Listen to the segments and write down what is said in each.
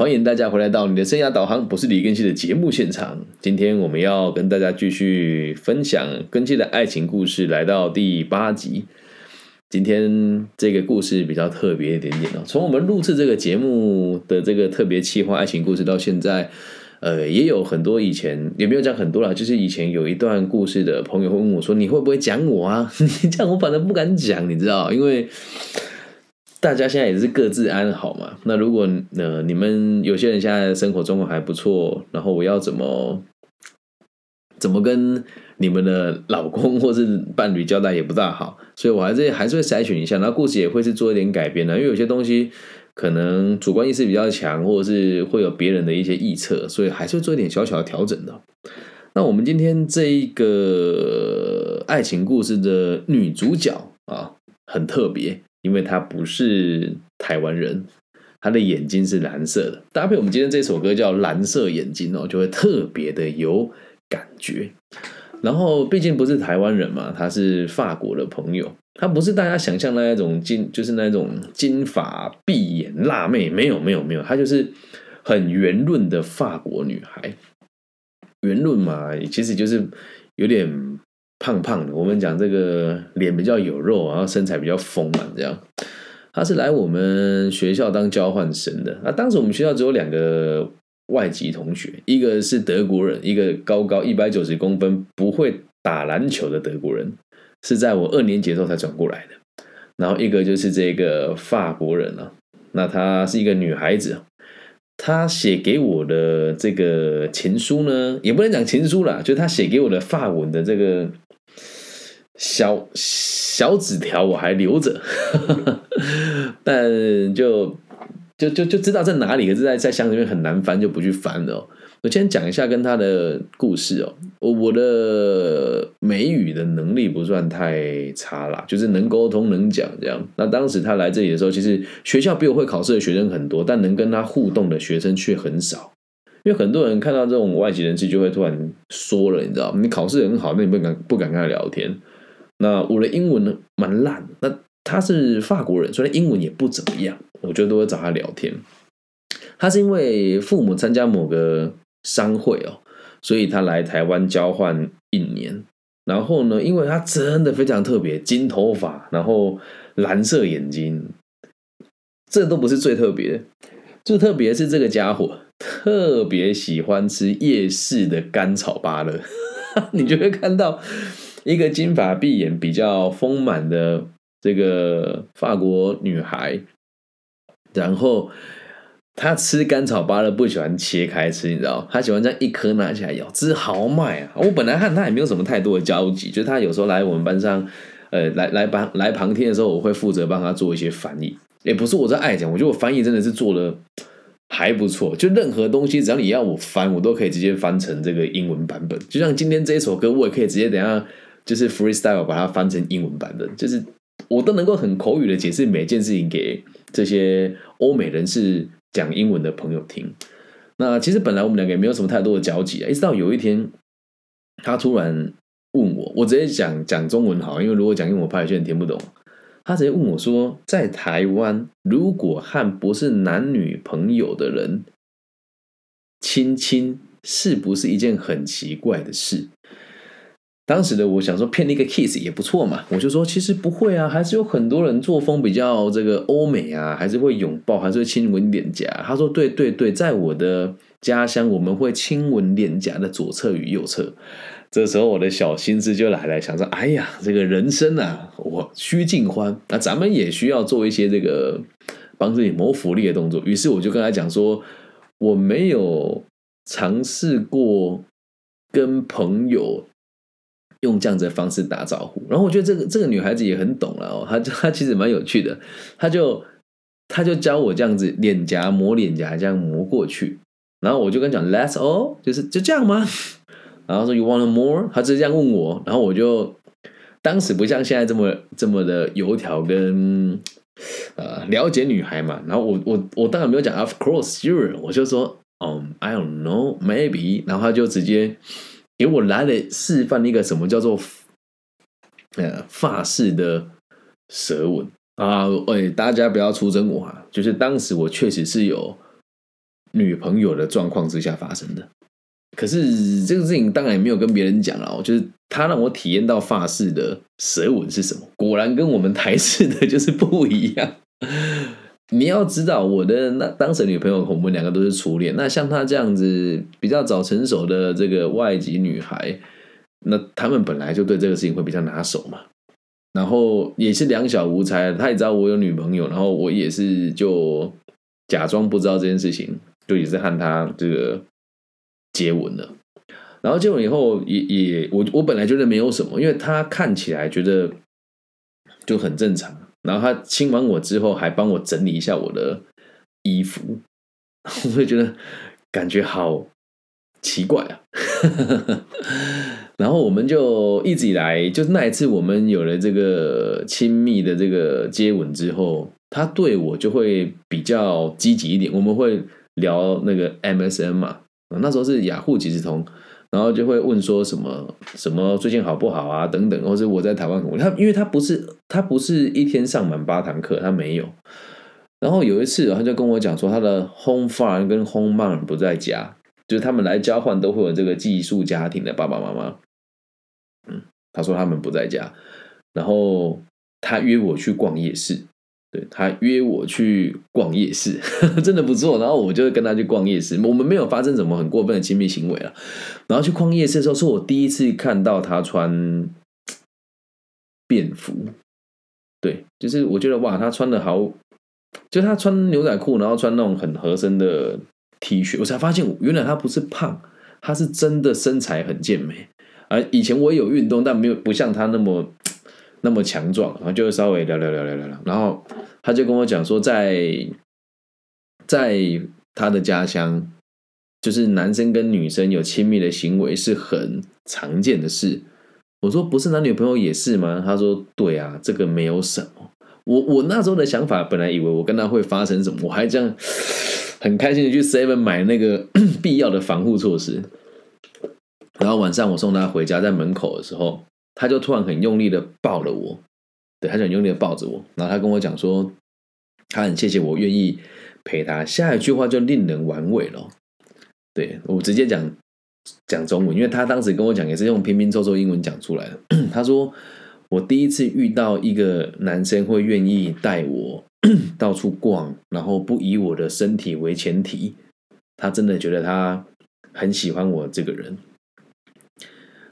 欢迎大家回来到你的生涯导航，不是李根熙的节目现场。今天我们要跟大家继续分享根熙的爱情故事，来到第八集。今天这个故事比较特别一点点哦。从我们录制这个节目的这个特别企划爱情故事到现在，呃，也有很多以前也没有讲很多了，就是以前有一段故事的朋友会问我说：“你会不会讲我啊？” 你这样我反正不敢讲，你知道，因为。大家现在也是各自安好嘛。那如果呃你们有些人现在生活状况还不错，然后我要怎么怎么跟你们的老公或是伴侣交代也不大好，所以我还是还是会筛选一下，然后故事也会是做一点改编的，因为有些东西可能主观意识比较强，或者是会有别人的一些臆测，所以还是会做一点小小的调整的。那我们今天这一个爱情故事的女主角啊，很特别。因为他不是台湾人，他的眼睛是蓝色的，搭配我们今天这首歌叫《蓝色眼睛》哦，就会特别的有感觉。然后毕竟不是台湾人嘛，他是法国的朋友，他不是大家想象那一种金，就是那种金发碧眼辣妹，没有没有没有，她就是很圆润的法国女孩。圆润嘛，其实就是有点。胖胖的，我们讲这个脸比较有肉，然后身材比较丰满，这样。他是来我们学校当交换生的。那当时我们学校只有两个外籍同学，一个是德国人，一个高高一百九十公分，不会打篮球的德国人，是在我二年级时候才转过来的。然后一个就是这个法国人啊，那她是一个女孩子。她写给我的这个情书呢，也不能讲情书啦，就是他写给我的法文的这个。小小纸条我还留着，但就就就就知道在哪里，可是在在箱里面很难翻，就不去翻了。我先讲一下跟他的故事哦。我我的美语的能力不算太差啦，就是能沟通能讲这样。那当时他来这里的时候，其实学校比我会考试的学生很多，但能跟他互动的学生却很少。因为很多人看到这种外籍人士，就会突然说了，你知道，你考试很好，那你不敢不敢跟他聊天。那我的英文呢，蛮烂。那他是法国人，所以英文也不怎么样。我觉得都会找他聊天。他是因为父母参加某个商会哦，所以他来台湾交换一年。然后呢，因为他真的非常特别，金头发，然后蓝色眼睛，这都不是最特别。最特别是这个家伙特别喜欢吃夜市的甘草芭乐，你就会看到。一个金发碧眼、比较丰满的这个法国女孩，然后她吃甘草芭乐不喜欢切开吃，你知道？她喜欢这样一颗拿起来咬，之豪迈啊！我本来和她也没有什么太多的交集，就她有时候来我们班上，呃，来来旁来旁听的时候，我会负责帮她做一些翻译。也不是我在爱讲，我觉得我翻译真的是做的。还不错，就任何东西，只要你要我翻，我都可以直接翻成这个英文版本。就像今天这一首歌，我也可以直接等下。就是 freestyle 把它翻成英文版的，就是我都能够很口语的解释每件事情给这些欧美人士讲英文的朋友听。那其实本来我们两个也没有什么太多的交集啊，一直到有一天他突然问我，我直接讲讲中文好，因为如果讲英文，我怕有些人听不懂。他直接问我说，在台湾如果和不是男女朋友的人亲亲，是不是一件很奇怪的事？当时的我想说骗一个 kiss 也不错嘛，我就说其实不会啊，还是有很多人作风比较这个欧美啊，还是会拥抱，还是会亲吻脸颊。他说对对对，在我的家乡我们会亲吻脸颊的左侧与右侧。这时候我的小心思就来了，想说哎呀，这个人生啊，我须尽欢，那咱们也需要做一些这个帮自己谋福利的动作。于是我就跟他讲说，我没有尝试过跟朋友。用这样子的方式打招呼，然后我觉得这个这个女孩子也很懂了哦，她她其实蛮有趣的，她就她就教我这样子脸颊磨脸颊，这样磨过去，然后我就跟讲 Let's all，就是就这样吗？然后说 You want more？她直接这样问我，然后我就当时不像现在这么这么的油条跟呃了解女孩嘛，然后我我我当然没有讲 Of course sure，我就说嗯 I don't know maybe，然后他就直接。给我来了示范一个什么叫做呃法式的舌吻啊！哎，大家不要出征我啊！就是当时我确实是有女朋友的状况之下发生的。可是这个事情当然也没有跟别人讲了，就是他让我体验到法式的舌吻是什么，果然跟我们台式的就是不一样。你要知道，我的那当时女朋友，我们两个都是初恋。那像她这样子比较早成熟的这个外籍女孩，那他们本来就对这个事情会比较拿手嘛。然后也是两小无猜，他也知道我有女朋友，然后我也是就假装不知道这件事情，就也是和他这个接吻了。然后接吻以后，也也我我本来觉得没有什么，因为他看起来觉得就很正常。然后他亲完我之后，还帮我整理一下我的衣服，我会觉得感觉好奇怪啊。然后我们就一直以来，就是那一次我们有了这个亲密的这个接吻之后，他对我就会比较积极一点。我们会聊那个 MSN 嘛，那时候是雅虎即时通，然后就会问说什么什么最近好不好啊等等，或是我在台湾，他因为他不是他不是一天上满八堂课，他没有。然后有一次他就跟我讲说，他的 home father 跟 home mom 不在家，就是他们来交换都会有这个寄宿家庭的爸爸妈妈。嗯，他说他们不在家，然后他约我去逛夜市，对他约我去逛夜市，真的不错。然后我就跟他去逛夜市，我们没有发生什么很过分的亲密行为啊。然后去逛夜市的时候，是我第一次看到他穿便服，对，就是我觉得哇，他穿的好，就他穿牛仔裤，然后穿那种很合身的 T 恤，我才发现原来他不是胖，他是真的身材很健美。而以前我有运动，但没有不像他那么那么强壮，然后就稍微聊聊聊聊聊聊，然后他就跟我讲说，在在他的家乡，就是男生跟女生有亲密的行为是很常见的事。我说不是男女朋友也是吗？他说对啊，这个没有什么。我我那时候的想法，本来以为我跟他会发生什么，我还这样很开心的去 Seven 买那个 必要的防护措施。然后晚上我送他回家，在门口的时候，他就突然很用力的抱了我，对，他就很用力的抱着我。然后他跟我讲说，他很谢谢我愿意陪他。下一句话就令人玩味了，对我直接讲讲中文，因为他当时跟我讲也是用拼拼凑凑英文讲出来的。他说我第一次遇到一个男生会愿意带我 到处逛，然后不以我的身体为前提，他真的觉得他很喜欢我这个人。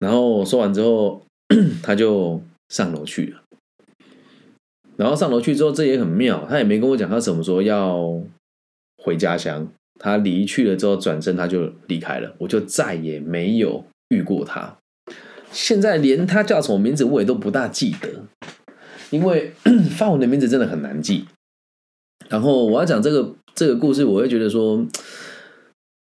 然后说完之后，他就上楼去了。然后上楼去之后，这也很妙，他也没跟我讲他什么时候要回家乡。他离去了之后，转身他就离开了，我就再也没有遇过他。现在连他叫什么名字我也都不大记得，因为 发文的名字真的很难记。然后我要讲这个这个故事，我会觉得说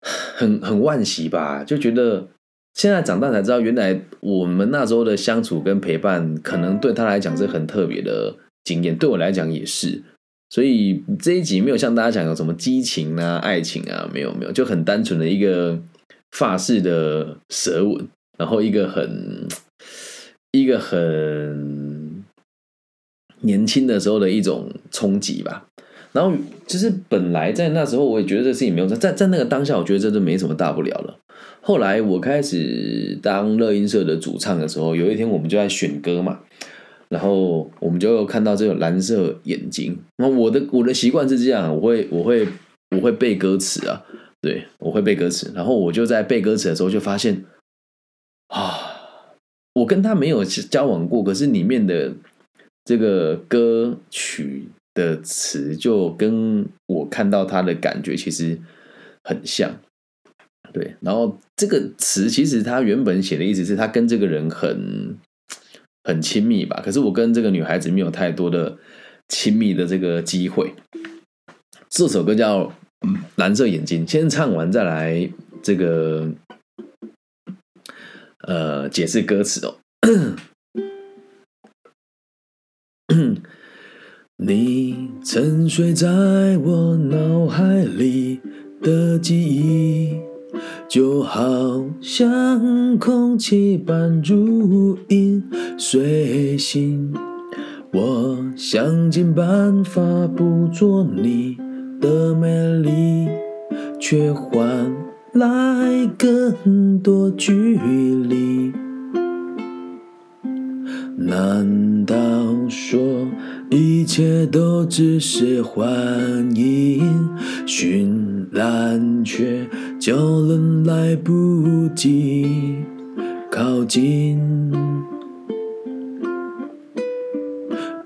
很很惋惜吧，就觉得。现在长大才知道，原来我们那时候的相处跟陪伴，可能对他来讲是很特别的经验，对我来讲也是。所以这一集没有像大家讲有什么激情啊、爱情啊，没有没有，就很单纯的一个发式的舌吻，然后一个很 一个很年轻的时候的一种冲击吧。然后就是本来在那时候，我也觉得这事情没有在在那个当下，我觉得这都没什么大不了了。后来我开始当乐音社的主唱的时候，有一天我们就在选歌嘛，然后我们就看到这个蓝色眼睛。那我的我的习惯是这样，我会我会我会背歌词啊，对我会背歌词。然后我就在背歌词的时候就发现，啊，我跟他没有交往过，可是里面的这个歌曲的词就跟我看到他的感觉其实很像。对，然后这个词其实他原本写的意思是他跟这个人很很亲密吧，可是我跟这个女孩子没有太多的亲密的这个机会。这首歌叫《蓝色眼睛》，先唱完再来这个呃解释歌词哦。你沉睡在我脑海里的记忆。就好像空气般如影随形，我想尽办法捕捉你的美丽，却换来更多距离。难道说一切都只是幻影？绚烂却叫人来不及靠近，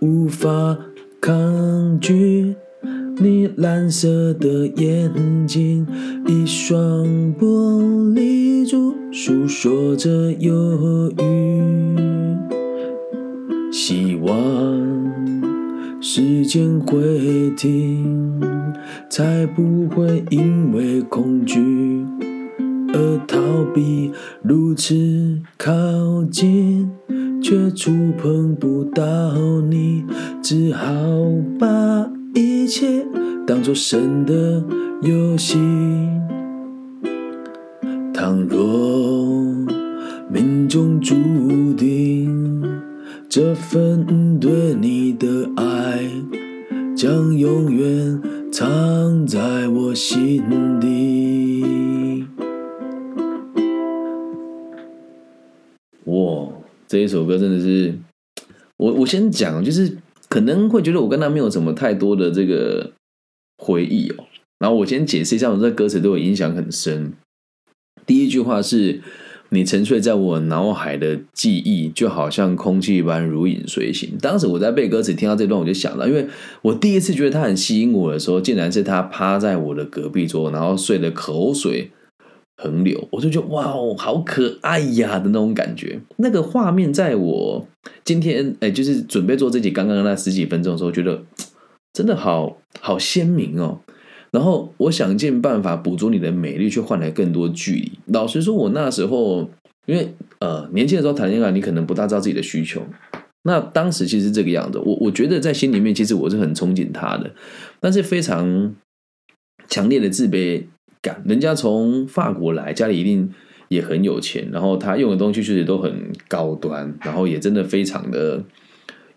无法抗拒你蓝色的眼睛，一双玻璃珠诉说着忧郁。希望时间会停，才不会因为恐惧而逃避。如此靠近，却触碰不到你，只好把一切当作神的游戏。倘若命中注定。这份对你的爱，将永远藏在我心底。哇，这一首歌真的是，我我先讲，就是可能会觉得我跟他没有什么太多的这个回忆哦。然后我先解释一下，我这歌词对我影响很深。第一句话是。你沉睡在我脑海的记忆，就好像空气般如影随形。当时我在背歌词，听到这段，我就想到，因为我第一次觉得他很吸引我的时候，竟然是他趴在我的隔壁桌，然后睡得口水横流，我就觉得哇哦，好可爱呀的那种感觉。那个画面，在我今天哎，就是准备做这集刚刚那十几分钟的时候，觉得真的好好鲜明哦。然后我想尽办法捕捉你的美丽，却换来更多距离。老实说，我那时候因为呃年轻的时候谈恋爱，你可能不大知道自己的需求。那当时其实这个样子，我我觉得在心里面，其实我是很憧憬他的，但是非常强烈的自卑感。人家从法国来，家里一定也很有钱，然后他用的东西确实都很高端，然后也真的非常的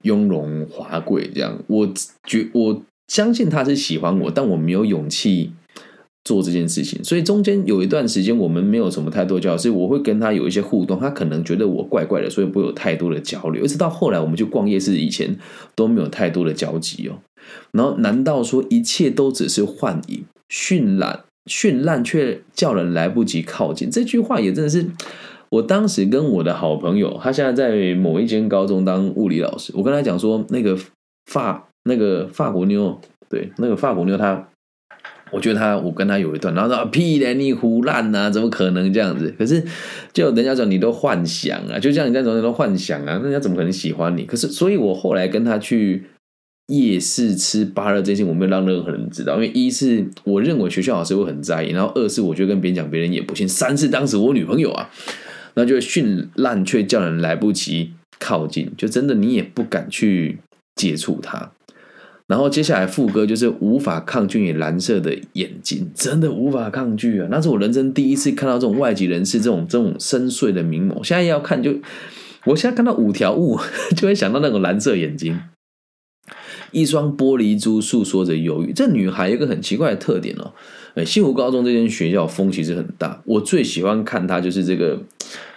雍容华贵。这样，我觉我。相信他是喜欢我，但我没有勇气做这件事情，所以中间有一段时间我们没有什么太多交流，所以我会跟他有一些互动，他可能觉得我怪怪的，所以不会有太多的交流。一直到后来我们去逛夜市，以前都没有太多的交集哦。然后，难道说一切都只是幻影？绚烂绚烂却叫人来不及靠近。这句话也真的是，我当时跟我的好朋友，他现在在某一间高中当物理老师，我跟他讲说那个发。那个法国妞，对，那个法国妞，她，我觉得她，我跟她有一段，然后说屁嘞，你胡乱呐，怎么可能这样子？可是，就人家说你都幻想啊，就像你这种人都幻想啊，那人家怎么可能喜欢你？可是，所以我后来跟她去夜市吃芭乐这些，我没有让任何人知道，因为一是我认为学校老师会很在意，然后二是我觉得跟别人讲，别人也不信，三是当时我女朋友啊，那就绚烂却叫人来不及靠近，就真的你也不敢去接触她。然后接下来副歌就是无法抗拒你蓝色的眼睛，真的无法抗拒啊！那是我人生第一次看到这种外籍人士这种这种深邃的明眸。现在要看就，我现在看到五条悟 就会想到那种蓝色眼睛，一双玻璃珠诉说着忧郁。这女孩有一个很奇怪的特点哦，哎，西湖高中这间学校风其实很大，我最喜欢看她就是这个。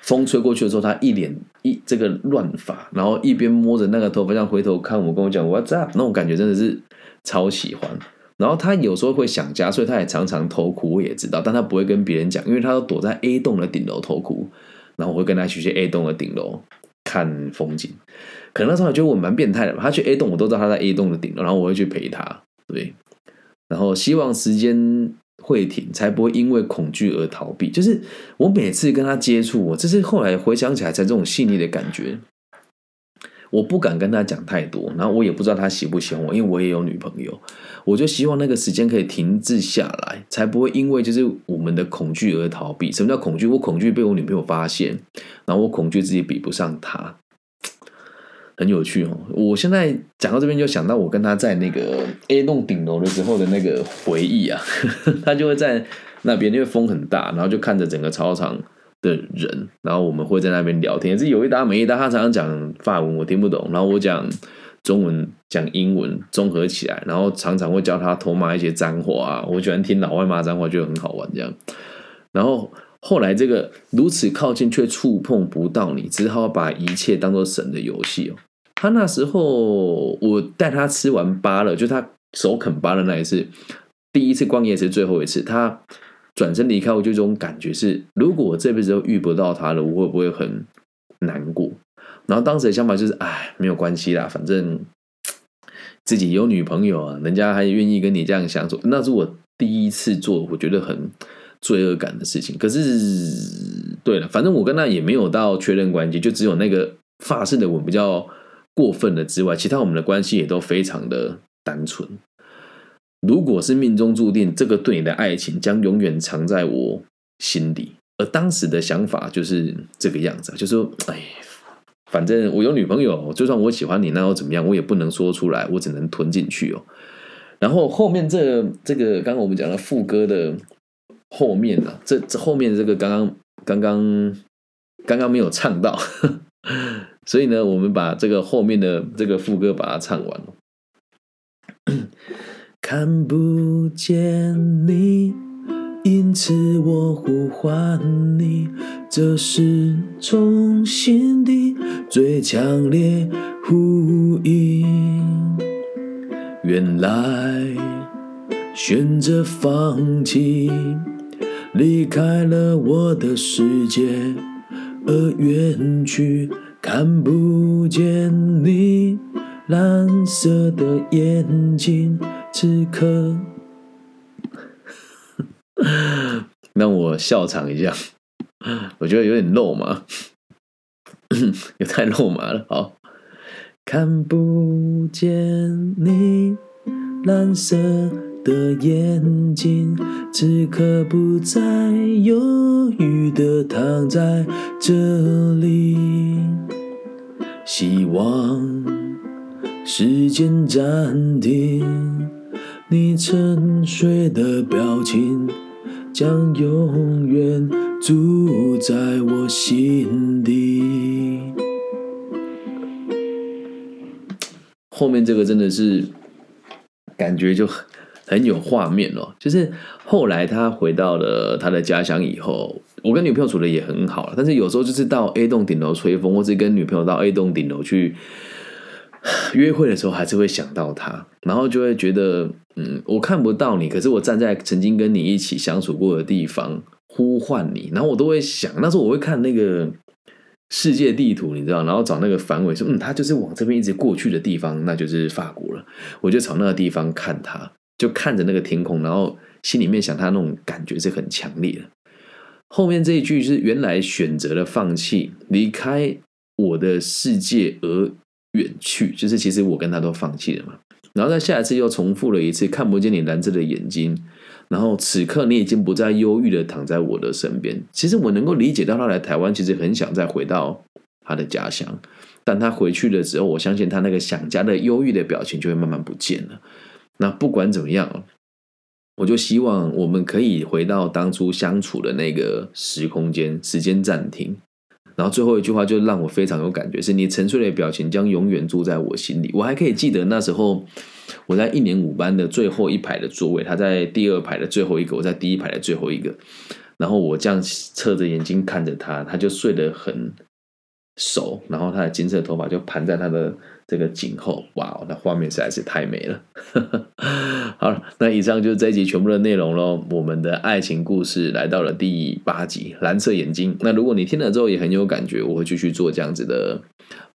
风吹过去的时候，他一脸一这个乱发，然后一边摸着那个头发，像回头看我，跟我讲 What's up？那种感觉真的是超喜欢。然后他有时候会想家，所以他也常常偷哭，我也知道，但他不会跟别人讲，因为他都躲在 A 栋的顶楼偷哭。然后我会跟他去去 A 栋的顶楼看风景。可能那时候我觉得我蛮变态的吧？他去 A 栋，我都知道他在 A 栋的顶楼，然后我会去陪他，对。然后希望时间。会停，才不会因为恐惧而逃避。就是我每次跟他接触，我这是后来回想起来才这种细腻的感觉。我不敢跟他讲太多，然后我也不知道他喜不喜欢我，因为我也有女朋友。我就希望那个时间可以停滞下来，才不会因为就是我们的恐惧而逃避。什么叫恐惧？我恐惧被我女朋友发现，然后我恐惧自己比不上她。很有趣哦！我现在讲到这边，就想到我跟他在那个 A 栋顶楼的时候的那个回忆啊。他就会在那边，因为风很大，然后就看着整个操场的人，然后我们会在那边聊天，是有一搭没一搭。他常常讲法文，我听不懂，然后我讲中文讲英文综合起来，然后常常会教他偷骂一些脏话啊。我喜欢听老外骂脏话，觉得很好玩这样。然后后来这个如此靠近却触碰不到你，只好把一切当做神的游戏哦。他那时候我带他吃完芭乐，就他手啃芭乐那一次，第一次逛夜市，最后一次，他转身离开，我就这种感觉是，如果我这辈子都遇不到他了，我会不会很难过？然后当时的想法就是，哎，没有关系啦，反正 自己有女朋友啊，人家还愿意跟你这样相处，那是我第一次做，我觉得很罪恶感的事情。可是，对了，反正我跟他也没有到确认关系，就只有那个发誓的吻比较过分了之外，其他我们的关系也都非常的单纯。如果是命中注定，这个对你的爱情将永远藏在我心底。而当时的想法就是这个样子，就是说，哎。反正我有女朋友，就算我喜欢你，那又怎么样？我也不能说出来，我只能吞进去哦。然后后面这这个，刚刚我们讲的副歌的后面啊，这这后面这个刚刚刚刚刚刚没有唱到，所以呢，我们把这个后面的这个副歌把它唱完了。看不见你。因此我呼唤你，这是从心底最强烈呼应。原来选择放弃，离开了我的世界而远去，看不见你蓝色的眼睛，此刻。让我笑场一下，我觉得有点肉麻，也太肉麻了。好，看不见你蓝色的眼睛，此刻不再犹豫的躺在这里，希望时间暂停，你沉睡的表情。将永远住在我心底。后面这个真的是感觉就很很有画面哦。就是后来他回到了他的家乡以后，我跟女朋友处的也很好了。但是有时候就是到 A 栋顶楼吹风，或是跟女朋友到 A 栋顶楼去。约会的时候还是会想到他，然后就会觉得，嗯，我看不到你，可是我站在曾经跟你一起相处过的地方呼唤你，然后我都会想，那时候我会看那个世界地图，你知道，然后找那个反尾说，嗯，他就是往这边一直过去的地方，那就是法国了。我就朝那个地方看他，就看着那个天空，然后心里面想他那种感觉是很强烈的。后面这一句是原来选择了放弃，离开我的世界而。远去，就是其实我跟他都放弃了嘛。然后在下一次又重复了一次，看不见你蓝色的眼睛。然后此刻你已经不再忧郁的躺在我的身边。其实我能够理解到他来台湾，其实很想再回到他的家乡。但他回去的时候，我相信他那个想家的忧郁的表情就会慢慢不见了。那不管怎么样，我就希望我们可以回到当初相处的那个时空间，时间暂停。然后最后一句话就让我非常有感觉，是你沉睡的表情将永远住在我心里。我还可以记得那时候我在一年五班的最后一排的座位，他在第二排的最后一个，我在第一排的最后一个。然后我这样侧着眼睛看着他，他就睡得很手，然后他的金色头发就盘在他的。这个颈后，哇，那画面实在是太美了。好了，那以上就是这一集全部的内容喽。我们的爱情故事来到了第八集，蓝色眼睛。那如果你听了之后也很有感觉，我会继续做这样子的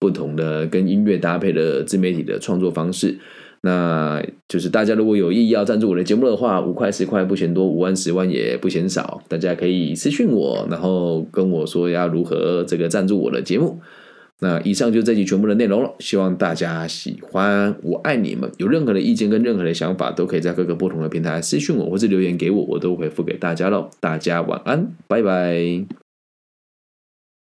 不同的跟音乐搭配的自媒体的创作方式。那就是大家如果有意要赞助我的节目的话，五块十块不嫌多，五万十万也不嫌少。大家可以私讯我，然后跟我说要如何这个赞助我的节目。那以上就这集全部的内容了，希望大家喜欢，我爱你们。有任何的意见跟任何的想法，都可以在各个不同的平台私讯我，或是留言给我，我都回复给大家喽。大家晚安，拜拜。